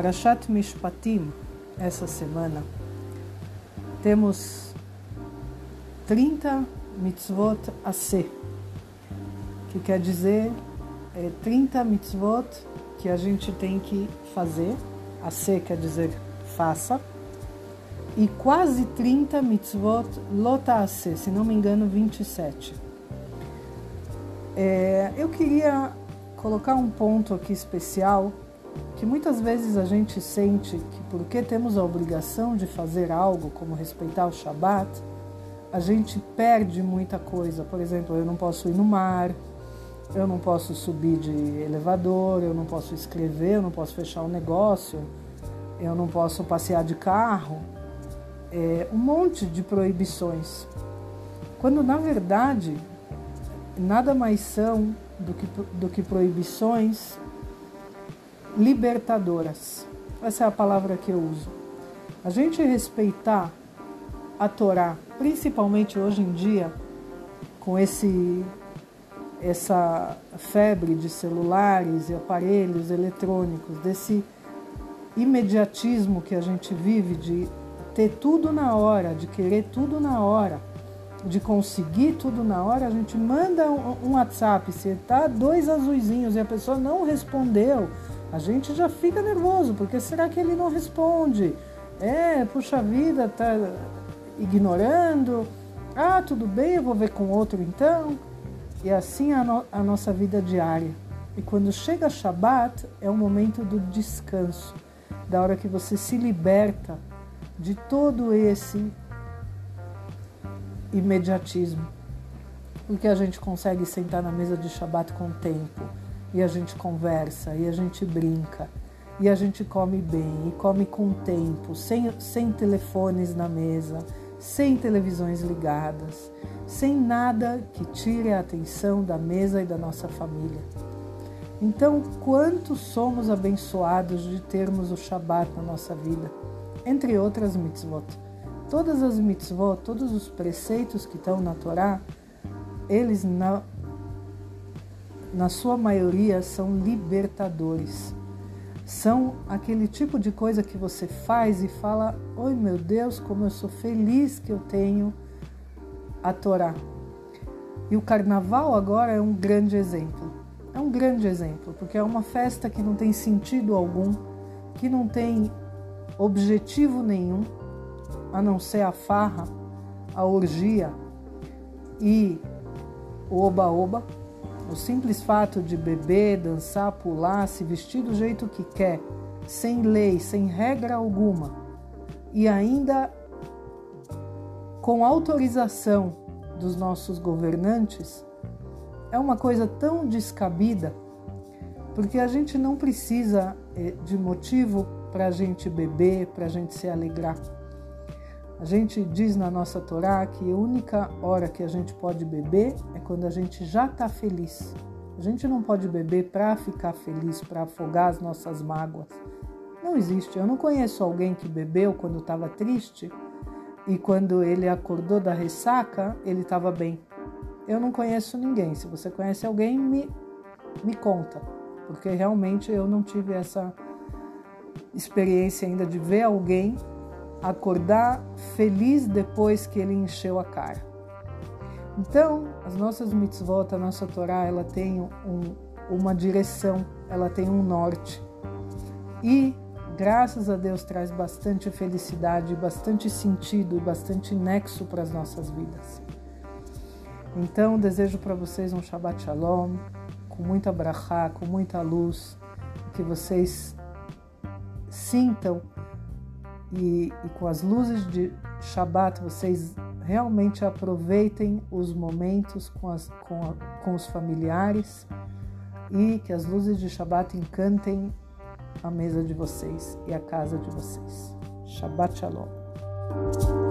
Parashat Mishpatim, essa semana, temos 30 mitzvot a ser, que quer dizer é, 30 mitzvot que a gente tem que fazer, a ser quer dizer faça, e quase 30 mitzvot lota a ser, se não me engano, 27. É, eu queria colocar um ponto aqui especial que muitas vezes a gente sente que porque temos a obrigação de fazer algo, como respeitar o Shabat, a gente perde muita coisa. Por exemplo, eu não posso ir no mar, eu não posso subir de elevador, eu não posso escrever, eu não posso fechar um negócio, eu não posso passear de carro. É, um monte de proibições. Quando na verdade nada mais são do que, do que proibições libertadoras. Essa é a palavra que eu uso. A gente respeitar a Torá, principalmente hoje em dia, com esse essa febre de celulares e aparelhos eletrônicos, desse imediatismo que a gente vive de ter tudo na hora, de querer tudo na hora, de conseguir tudo na hora, a gente manda um, WhatsApp, se tá dois azuizinhos e a pessoa não respondeu, a gente já fica nervoso, porque será que ele não responde? É, puxa vida, tá ignorando. Ah, tudo bem, eu vou ver com outro então. E assim a, no, a nossa vida diária. E quando chega Shabat, é o momento do descanso, da hora que você se liberta de todo esse imediatismo. Porque a gente consegue sentar na mesa de Shabat com tempo e a gente conversa, e a gente brinca, e a gente come bem, e come com tempo, sem, sem telefones na mesa, sem televisões ligadas, sem nada que tire a atenção da mesa e da nossa família. Então, quanto somos abençoados de termos o Shabat na nossa vida, entre outras mitzvot. Todas as mitzvot, todos os preceitos que estão na Torá, eles na, na sua maioria, são libertadores. São aquele tipo de coisa que você faz e fala: Oi, meu Deus, como eu sou feliz que eu tenho a Torá. E o carnaval agora é um grande exemplo. É um grande exemplo, porque é uma festa que não tem sentido algum, que não tem objetivo nenhum, a não ser a farra, a orgia e o oba-oba o simples fato de beber, dançar, pular, se vestir do jeito que quer, sem lei, sem regra alguma, e ainda com autorização dos nossos governantes, é uma coisa tão descabida, porque a gente não precisa eh, de motivo para a gente beber, para a gente se alegrar. A gente diz na nossa Torá que a única hora que a gente pode beber é quando a gente já está feliz. A gente não pode beber para ficar feliz, para afogar as nossas mágoas. Não existe. Eu não conheço alguém que bebeu quando estava triste e quando ele acordou da ressaca, ele estava bem. Eu não conheço ninguém. Se você conhece alguém, me, me conta, porque realmente eu não tive essa experiência ainda de ver alguém acordar feliz depois que ele encheu a cara. Então, as nossas mitzvot, a nossa Torá, ela tem um, uma direção, ela tem um norte. E, graças a Deus, traz bastante felicidade, bastante sentido e bastante nexo para as nossas vidas. Então, desejo para vocês um Shabbat Shalom, com muita brachá, com muita luz, que vocês sintam e, e com as luzes de Shabat vocês realmente aproveitem os momentos com, as, com, a, com os familiares e que as luzes de Shabat encantem a mesa de vocês e a casa de vocês. Shabbat Shalom.